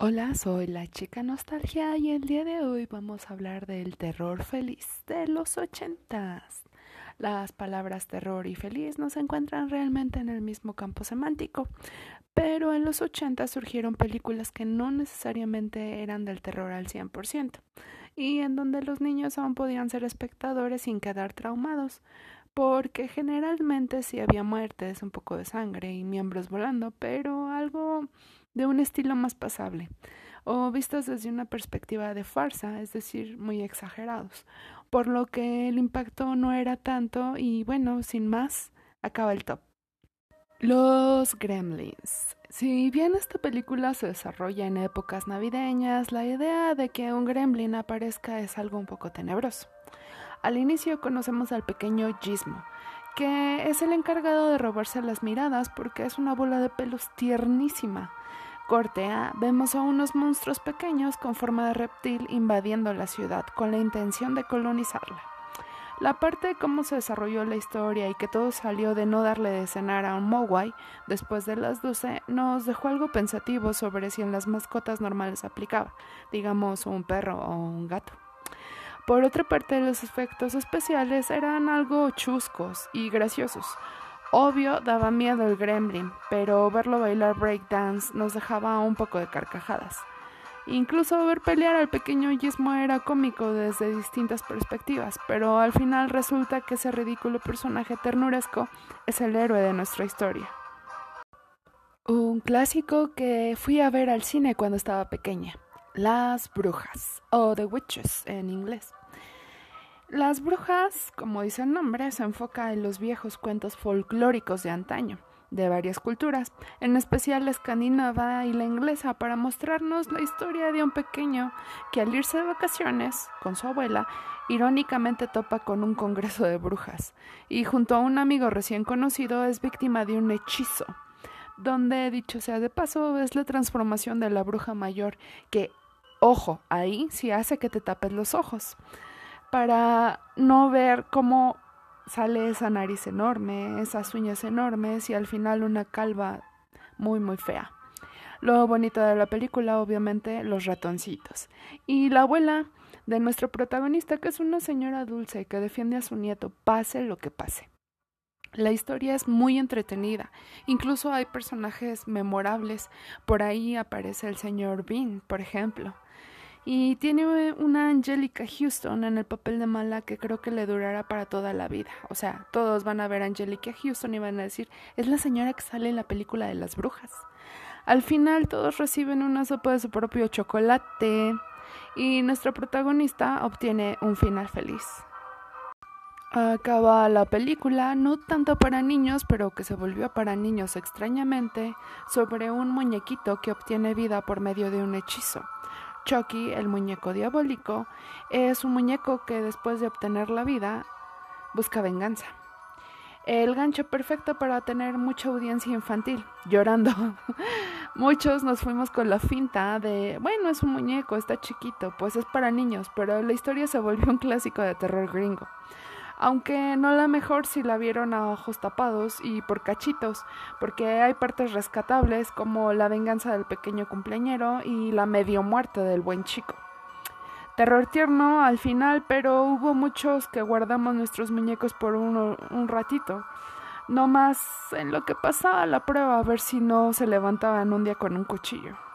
Hola, soy la chica nostalgia y el día de hoy vamos a hablar del terror feliz de los ochentas. Las palabras terror y feliz no se encuentran realmente en el mismo campo semántico, pero en los ochentas surgieron películas que no necesariamente eran del terror al 100%, y en donde los niños aún podían ser espectadores sin quedar traumados, porque generalmente sí había muertes, un poco de sangre y miembros volando, pero algo de un estilo más pasable, o vistos desde una perspectiva de farsa, es decir, muy exagerados, por lo que el impacto no era tanto y bueno, sin más, acaba el top. Los Gremlins. Si bien esta película se desarrolla en épocas navideñas, la idea de que un gremlin aparezca es algo un poco tenebroso. Al inicio conocemos al pequeño Gizmo, que es el encargado de robarse las miradas porque es una bola de pelos tiernísima. Corte A, vemos a unos monstruos pequeños con forma de reptil invadiendo la ciudad con la intención de colonizarla. La parte de cómo se desarrolló la historia y que todo salió de no darle de cenar a un Mogwai después de las 12 nos dejó algo pensativo sobre si en las mascotas normales aplicaba, digamos un perro o un gato. Por otra parte, los efectos especiales eran algo chuscos y graciosos. Obvio, daba miedo el gremlin, pero verlo bailar breakdance nos dejaba un poco de carcajadas. Incluso ver pelear al pequeño Gizmo era cómico desde distintas perspectivas, pero al final resulta que ese ridículo personaje ternuresco es el héroe de nuestra historia. Un clásico que fui a ver al cine cuando estaba pequeña. Las brujas, o The Witches en inglés. Las brujas, como dice el nombre, se enfoca en los viejos cuentos folclóricos de antaño, de varias culturas, en especial la escandinava y la inglesa, para mostrarnos la historia de un pequeño que al irse de vacaciones con su abuela, irónicamente topa con un congreso de brujas, y junto a un amigo recién conocido es víctima de un hechizo donde, dicho sea de paso, es la transformación de la bruja mayor que Ojo, ahí sí hace que te tapes los ojos para no ver cómo sale esa nariz enorme, esas uñas enormes y al final una calva muy muy fea. Lo bonito de la película, obviamente, los ratoncitos. Y la abuela de nuestro protagonista, que es una señora dulce que defiende a su nieto, pase lo que pase. La historia es muy entretenida, incluso hay personajes memorables. Por ahí aparece el señor Bean, por ejemplo. Y tiene una Angelica Houston en el papel de mala que creo que le durará para toda la vida. O sea, todos van a ver a Angelica Houston y van a decir, es la señora que sale en la película de las brujas. Al final todos reciben una sopa de su propio chocolate y nuestro protagonista obtiene un final feliz. Acaba la película, no tanto para niños, pero que se volvió para niños extrañamente, sobre un muñequito que obtiene vida por medio de un hechizo. Chucky, el muñeco diabólico, es un muñeco que después de obtener la vida busca venganza. El gancho perfecto para tener mucha audiencia infantil, llorando. Muchos nos fuimos con la finta de, bueno, es un muñeco, está chiquito, pues es para niños, pero la historia se volvió un clásico de terror gringo aunque no la mejor si la vieron a ojos tapados y por cachitos, porque hay partes rescatables como la venganza del pequeño cumpleañero y la medio muerte del buen chico. Terror tierno al final, pero hubo muchos que guardamos nuestros muñecos por un, un ratito, no más en lo que pasaba la prueba a ver si no se levantaban un día con un cuchillo.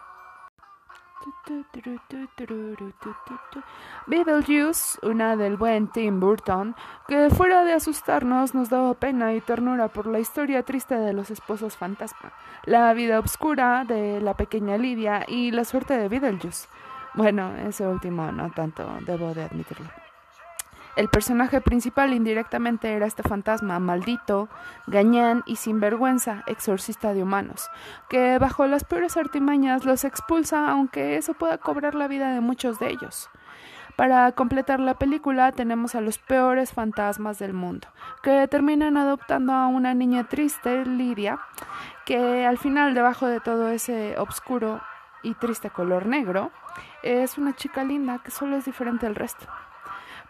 Beetlejuice, una del buen Tim Burton, que fuera de asustarnos nos daba pena y ternura por la historia triste de los esposos fantasma, la vida oscura de la pequeña Lidia y la suerte de Beetlejuice. Bueno, ese último no tanto, debo de admitirlo. El personaje principal indirectamente era este fantasma maldito, gañán y sinvergüenza, exorcista de humanos, que bajo las peores artimañas los expulsa aunque eso pueda cobrar la vida de muchos de ellos. Para completar la película tenemos a los peores fantasmas del mundo, que terminan adoptando a una niña triste, Lidia, que al final debajo de todo ese oscuro y triste color negro, es una chica linda que solo es diferente del resto.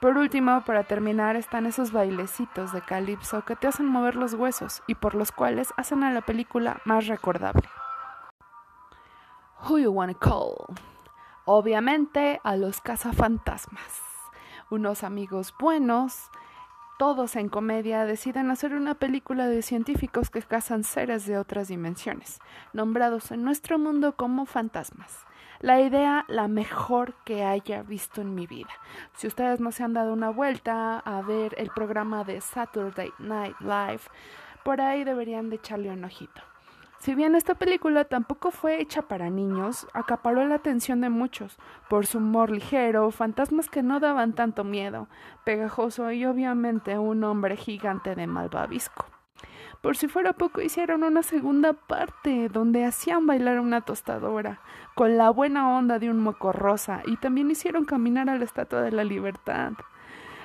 Por último, para terminar, están esos bailecitos de calipso que te hacen mover los huesos y por los cuales hacen a la película más recordable. Who you wanna call? Obviamente a los cazafantasmas. Unos amigos buenos, todos en comedia, deciden hacer una película de científicos que cazan seres de otras dimensiones, nombrados en nuestro mundo como fantasmas. La idea la mejor que haya visto en mi vida. Si ustedes no se han dado una vuelta a ver el programa de Saturday Night Live, por ahí deberían de echarle un ojito. Si bien esta película tampoco fue hecha para niños, acaparó la atención de muchos por su humor ligero, fantasmas que no daban tanto miedo, pegajoso y obviamente un hombre gigante de malvavisco. Por si fuera poco, hicieron una segunda parte donde hacían bailar una tostadora con la buena onda de un moco rosa y también hicieron caminar a la Estatua de la Libertad.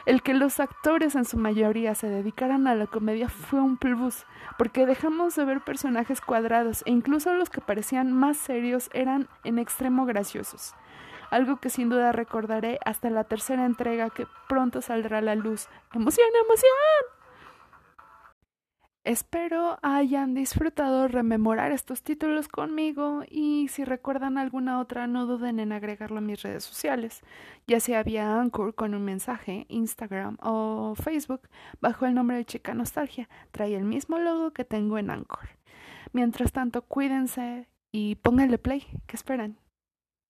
El que los actores en su mayoría se dedicaran a la comedia fue un plus, porque dejamos de ver personajes cuadrados e incluso los que parecían más serios eran en extremo graciosos. Algo que sin duda recordaré hasta la tercera entrega que pronto saldrá a la luz. ¡Emoción, emoción! Espero hayan disfrutado rememorar estos títulos conmigo y si recuerdan alguna otra no duden en agregarlo a mis redes sociales, ya sea vía Anchor con un mensaje, Instagram o Facebook bajo el nombre de Chica Nostalgia. Trae el mismo logo que tengo en Anchor. Mientras tanto, cuídense y pónganle play. ¿Qué esperan?